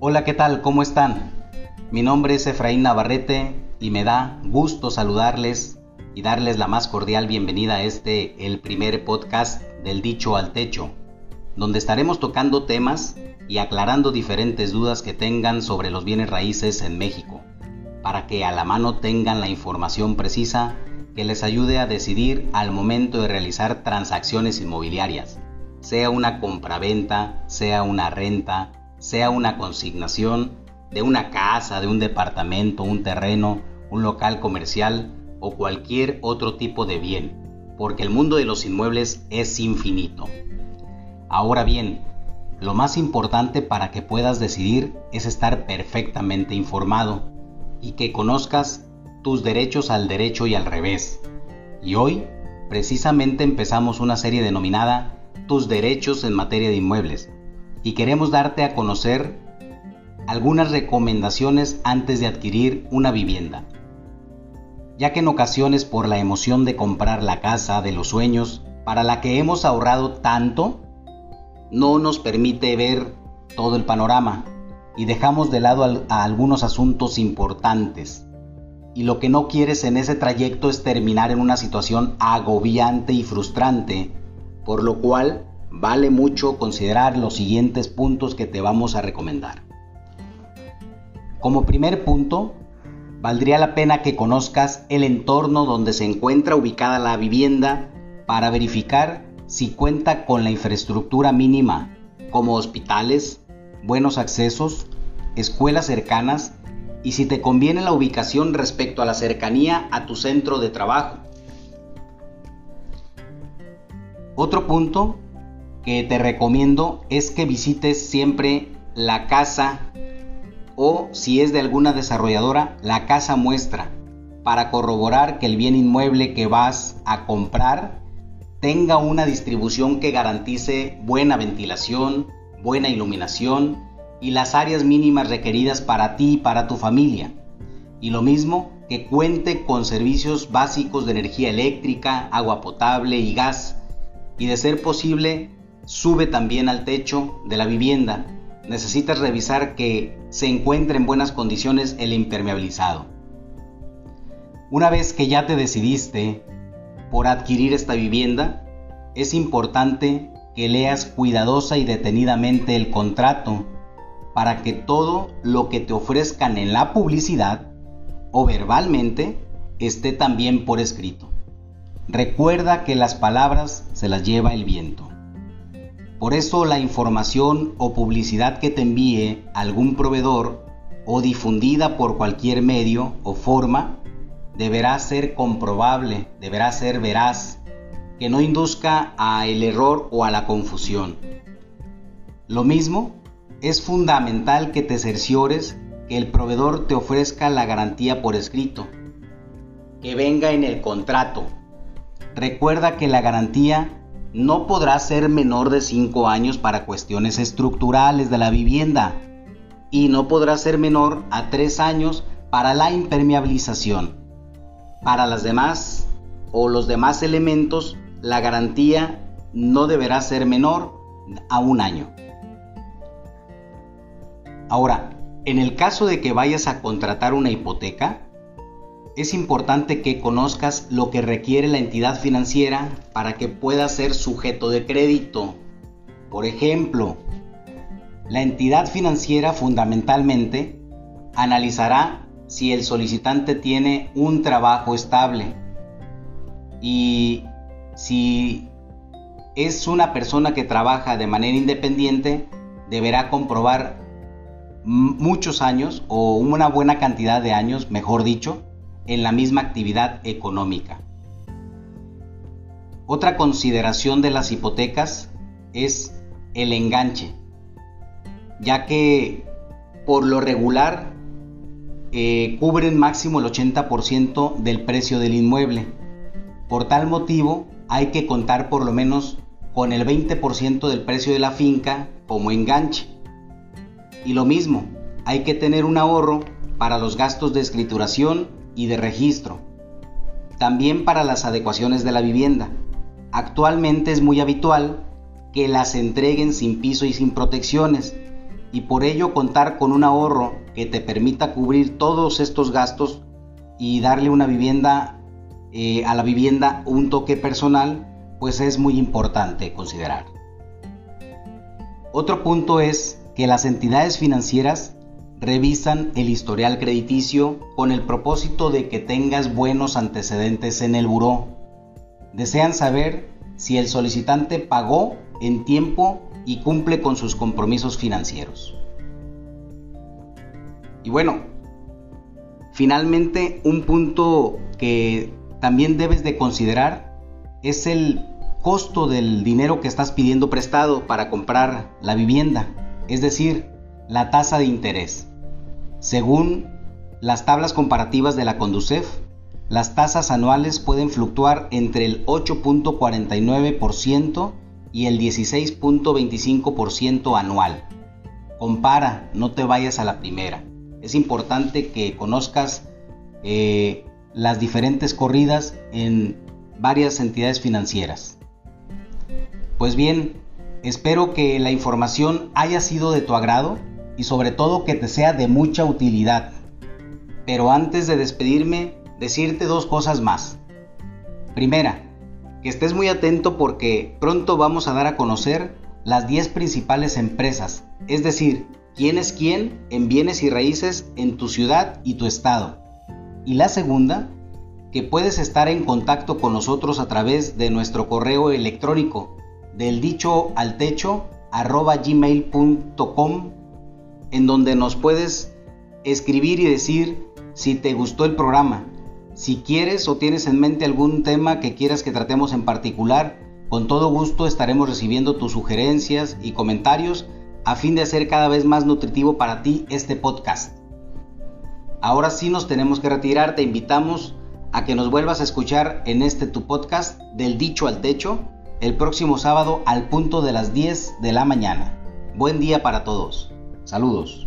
Hola, ¿qué tal? ¿Cómo están? Mi nombre es Efraín Navarrete y me da gusto saludarles y darles la más cordial bienvenida a este, el primer podcast del Dicho al Techo, donde estaremos tocando temas y aclarando diferentes dudas que tengan sobre los bienes raíces en México, para que a la mano tengan la información precisa que les ayude a decidir al momento de realizar transacciones inmobiliarias, sea una compraventa, sea una renta, sea una consignación de una casa, de un departamento, un terreno, un local comercial o cualquier otro tipo de bien, porque el mundo de los inmuebles es infinito. Ahora bien, lo más importante para que puedas decidir es estar perfectamente informado y que conozcas tus derechos al derecho y al revés. Y hoy, precisamente empezamos una serie denominada Tus derechos en materia de inmuebles y queremos darte a conocer algunas recomendaciones antes de adquirir una vivienda. Ya que en ocasiones por la emoción de comprar la casa de los sueños para la que hemos ahorrado tanto, no nos permite ver todo el panorama y dejamos de lado a algunos asuntos importantes. Y lo que no quieres en ese trayecto es terminar en una situación agobiante y frustrante, por lo cual vale mucho considerar los siguientes puntos que te vamos a recomendar. Como primer punto, valdría la pena que conozcas el entorno donde se encuentra ubicada la vivienda para verificar si cuenta con la infraestructura mínima, como hospitales, buenos accesos, escuelas cercanas y si te conviene la ubicación respecto a la cercanía a tu centro de trabajo. Otro punto que te recomiendo es que visites siempre la casa o si es de alguna desarrolladora, la casa muestra para corroborar que el bien inmueble que vas a comprar tenga una distribución que garantice buena ventilación, buena iluminación y las áreas mínimas requeridas para ti y para tu familia. Y lo mismo que cuente con servicios básicos de energía eléctrica, agua potable y gas. Y de ser posible, sube también al techo de la vivienda. Necesitas revisar que se encuentre en buenas condiciones el impermeabilizado. Una vez que ya te decidiste por adquirir esta vivienda, es importante que leas cuidadosa y detenidamente el contrato para que todo lo que te ofrezcan en la publicidad o verbalmente esté también por escrito. Recuerda que las palabras se las lleva el viento. Por eso la información o publicidad que te envíe algún proveedor o difundida por cualquier medio o forma deberá ser comprobable, deberá ser veraz, que no induzca a el error o a la confusión. Lo mismo, es fundamental que te cerciores que el proveedor te ofrezca la garantía por escrito, que venga en el contrato. Recuerda que la garantía no podrá ser menor de 5 años para cuestiones estructurales de la vivienda y no podrá ser menor a 3 años para la impermeabilización. Para las demás o los demás elementos, la garantía no deberá ser menor a un año. Ahora, en el caso de que vayas a contratar una hipoteca, es importante que conozcas lo que requiere la entidad financiera para que pueda ser sujeto de crédito. Por ejemplo, la entidad financiera fundamentalmente analizará si el solicitante tiene un trabajo estable y si es una persona que trabaja de manera independiente, deberá comprobar muchos años o una buena cantidad de años, mejor dicho, en la misma actividad económica. Otra consideración de las hipotecas es el enganche, ya que por lo regular eh, cubren máximo el 80% del precio del inmueble. Por tal motivo hay que contar por lo menos con el 20% del precio de la finca como enganche. Y lo mismo, hay que tener un ahorro para los gastos de escrituración y de registro. También para las adecuaciones de la vivienda. Actualmente es muy habitual que las entreguen sin piso y sin protecciones y por ello contar con un ahorro que te permita cubrir todos estos gastos y darle una vivienda eh, a la vivienda un toque personal, pues es muy importante considerar. Otro punto es que las entidades financieras revisan el historial crediticio con el propósito de que tengas buenos antecedentes en el buró. Desean saber si el solicitante pagó en tiempo y cumple con sus compromisos financieros. Y bueno, finalmente un punto que también debes de considerar es el costo del dinero que estás pidiendo prestado para comprar la vivienda, es decir, la tasa de interés. Según las tablas comparativas de la Conducef, las tasas anuales pueden fluctuar entre el 8.49% y el 16.25% anual. Compara, no te vayas a la primera. Es importante que conozcas eh, las diferentes corridas en varias entidades financieras. Pues bien, espero que la información haya sido de tu agrado y sobre todo que te sea de mucha utilidad. Pero antes de despedirme, decirte dos cosas más. Primera, que estés muy atento porque pronto vamos a dar a conocer las 10 principales empresas, es decir, quién es quién en bienes y raíces en tu ciudad y tu estado. Y la segunda, que puedes estar en contacto con nosotros a través de nuestro correo electrónico del dicho al techo arroba en donde nos puedes escribir y decir si te gustó el programa. Si quieres o tienes en mente algún tema que quieras que tratemos en particular, con todo gusto estaremos recibiendo tus sugerencias y comentarios a fin de hacer cada vez más nutritivo para ti este podcast. Ahora sí nos tenemos que retirar, te invitamos a que nos vuelvas a escuchar en este tu podcast del dicho al techo el próximo sábado al punto de las 10 de la mañana. Buen día para todos. Saludos.